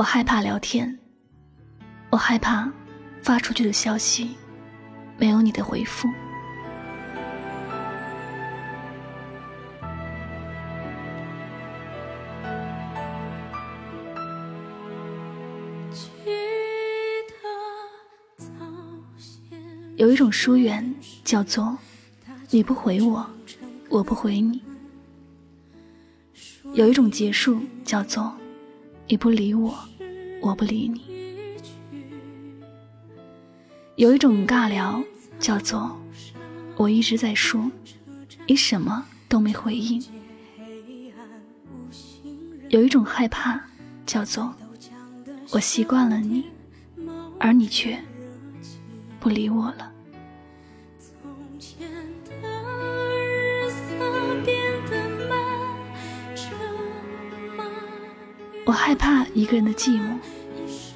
我害怕聊天，我害怕发出去的消息没有你的回复。有一种疏远，叫做你不回我，我不回你；有一种结束，叫做你不理我，我不理你；有一种尬聊，叫做我一直在说，你什么都没回应；有一种害怕，叫做我习惯了你，而你却不理我了。我害怕一个人的寂寞，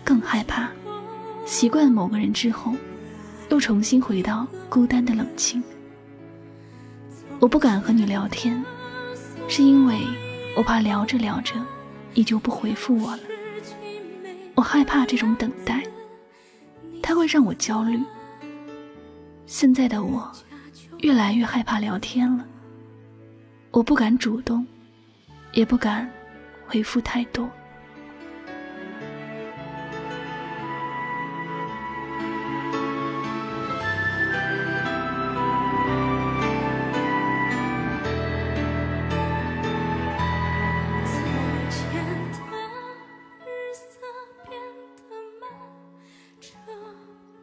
更害怕习惯某个人之后，又重新回到孤单的冷清。我不敢和你聊天，是因为我怕聊着聊着，你就不回复我了。我害怕这种等待，它会让我焦虑。现在的我，越来越害怕聊天了。我不敢主动，也不敢回复太多。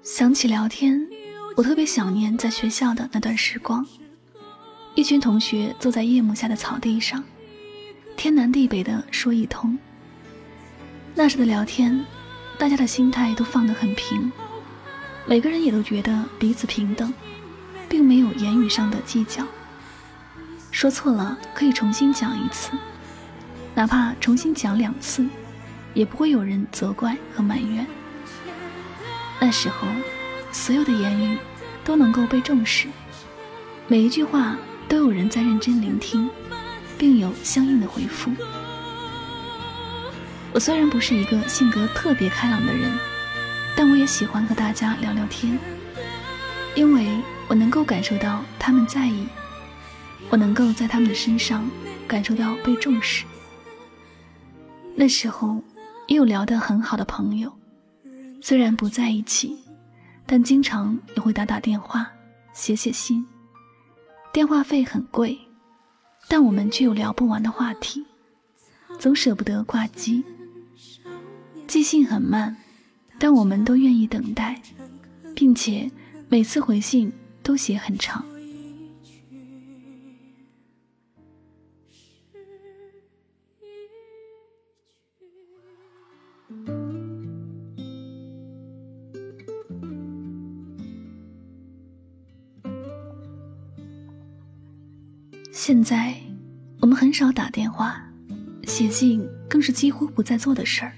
想起聊天，我特别想念在学校的那段时光。一群同学坐在夜幕下的草地上，天南地北的说一通。那时的聊天，大家的心态都放得很平，每个人也都觉得彼此平等，并没有言语上的计较。说错了可以重新讲一次，哪怕重新讲两次，也不会有人责怪和埋怨。那时候，所有的言语都能够被重视，每一句话都有人在认真聆听，并有相应的回复。我虽然不是一个性格特别开朗的人，但我也喜欢和大家聊聊天，因为我能够感受到他们在意，我能够在他们的身上感受到被重视。那时候，也有聊得很好的朋友。虽然不在一起，但经常也会打打电话、写写信。电话费很贵，但我们却有聊不完的话题，总舍不得挂机。寄信很慢，但我们都愿意等待，并且每次回信都写很长。现在，我们很少打电话，写信更是几乎不再做的事儿，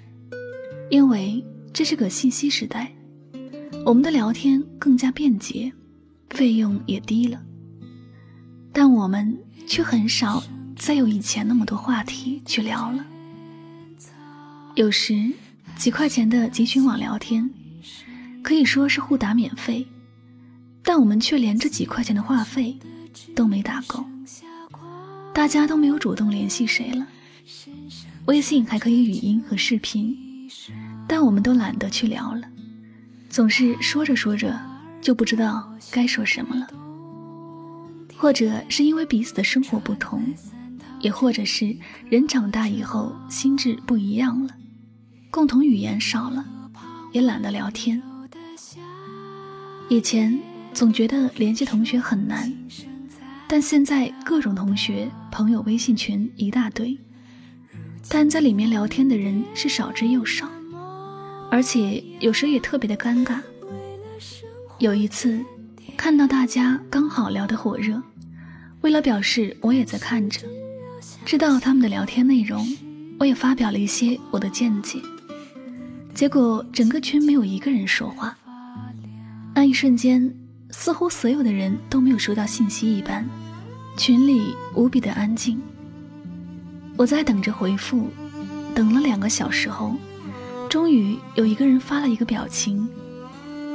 因为这是个信息时代，我们的聊天更加便捷，费用也低了。但我们却很少再有以前那么多话题去聊了。有时几块钱的集群网聊天，可以说是互打免费，但我们却连这几块钱的话费都没打够。大家都没有主动联系谁了，微信还可以语音和视频，但我们都懒得去聊了，总是说着说着就不知道该说什么了。或者是因为彼此的生活不同，也或者是人长大以后心智不一样了，共同语言少了，也懒得聊天。以前总觉得联系同学很难。但现在各种同学朋友微信群一大堆，但在里面聊天的人是少之又少，而且有时也特别的尴尬。有一次看到大家刚好聊得火热，为了表示我也在看着，知道他们的聊天内容，我也发表了一些我的见解，结果整个群没有一个人说话。那一瞬间，似乎所有的人都没有收到信息一般。群里无比的安静，我在等着回复，等了两个小时后，终于有一个人发了一个表情，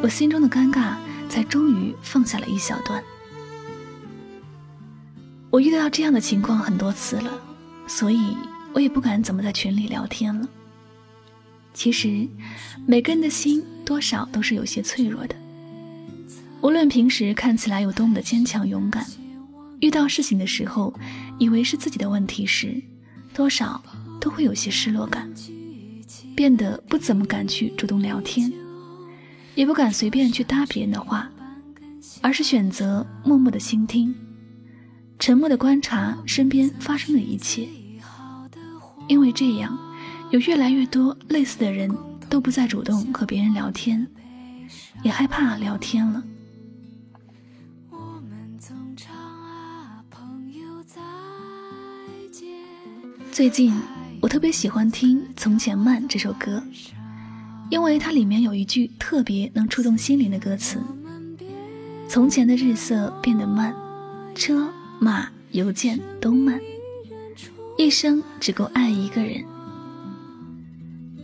我心中的尴尬才终于放下了一小段。我遇到这样的情况很多次了，所以我也不敢怎么在群里聊天了。其实，每个人的心多少都是有些脆弱的。无论平时看起来有多么的坚强勇敢，遇到事情的时候，以为是自己的问题时，多少都会有些失落感，变得不怎么敢去主动聊天，也不敢随便去搭别人的话，而是选择默默的倾听，沉默的观察身边发生的一切，因为这样。有越来越多类似的人都不再主动和别人聊天，也害怕聊天了。最近我特别喜欢听《从前慢》这首歌，因为它里面有一句特别能触动心灵的歌词：“从前的日色变得慢，车马邮件都慢，一生只够爱一个人。”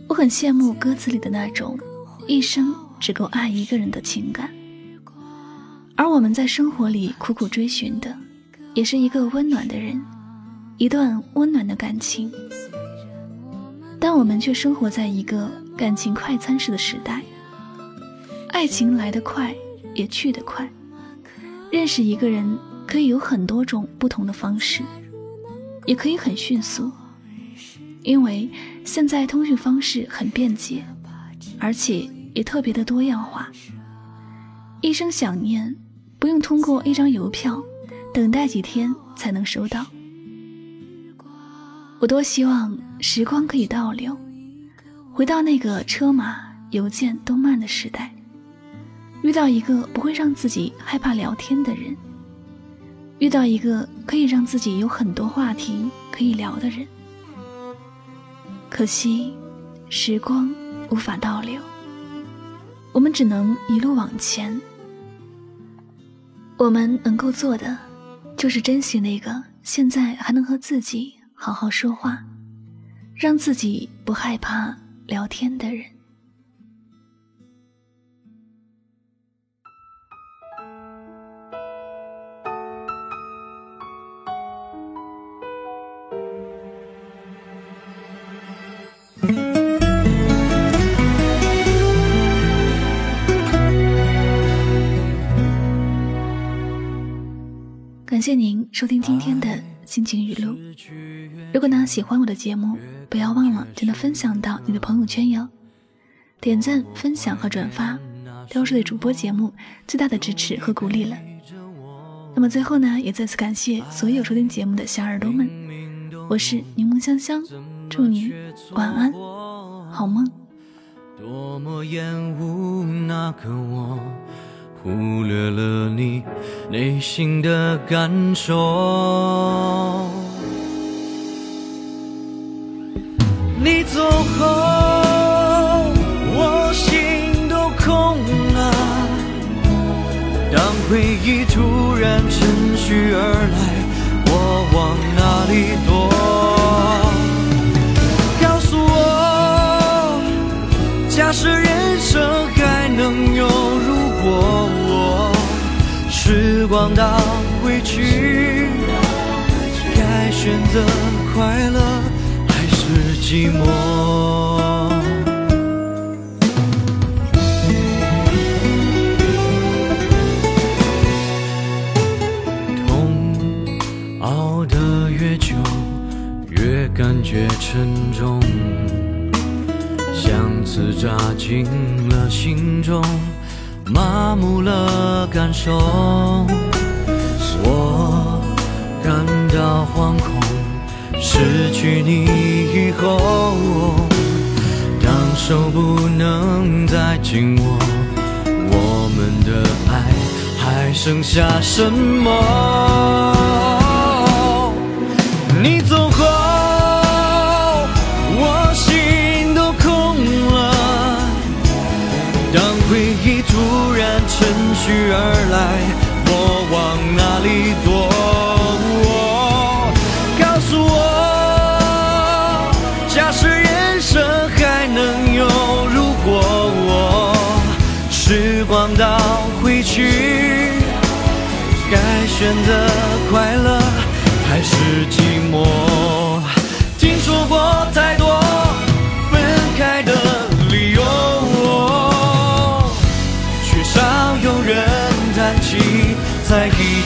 我很羡慕歌词里的那种一生只够爱一个人的情感，而我们在生活里苦苦追寻的，也是一个温暖的人，一段温暖的感情。但我们却生活在一个感情快餐式的时代，爱情来得快，也去得快。认识一个人可以有很多种不同的方式，也可以很迅速。因为现在通讯方式很便捷，而且也特别的多样化。一声想念不用通过一张邮票，等待几天才能收到。我多希望时光可以倒流，回到那个车马邮件都慢的时代，遇到一个不会让自己害怕聊天的人，遇到一个可以让自己有很多话题可以聊的人。可惜，时光无法倒流，我们只能一路往前。我们能够做的，就是珍惜那个现在还能和自己好好说话，让自己不害怕聊天的人。感谢您收听今天的心情语录。如果呢喜欢我的节目，不要忘了将它分享到你的朋友圈哟。点赞、分享和转发，都是对主播节目最大的支持和鼓励了。那么最后呢，也再次感谢所有收听节目的小耳朵们。我是柠檬香香，祝你晚安，好梦。多么厌恶那个我。忽略了你内心的感受。你走后，我心都空了。当回忆突然趁虚而光倒回去，该选择快乐还是寂寞？痛熬得越久，越感觉沉重，像刺扎进了心中。麻木了感受，我感到惶恐。失去你以后，当手不能再紧握，我们的爱还剩下什么？你走后。去而来，我往哪里躲？告诉我，假使人生还能有如果，我时光倒回去，该选择快乐还是寂寞？听说过。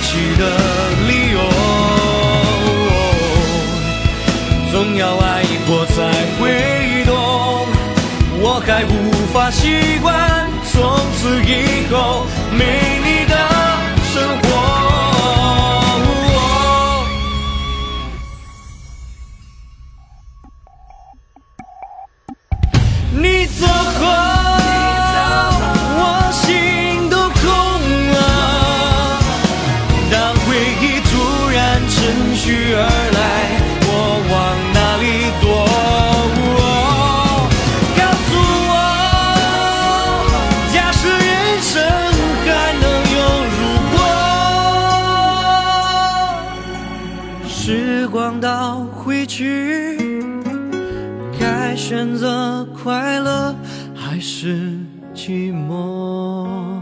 起的理由。总要爱过才会懂我还无法习惯从此以后没你该选择快乐还是寂寞？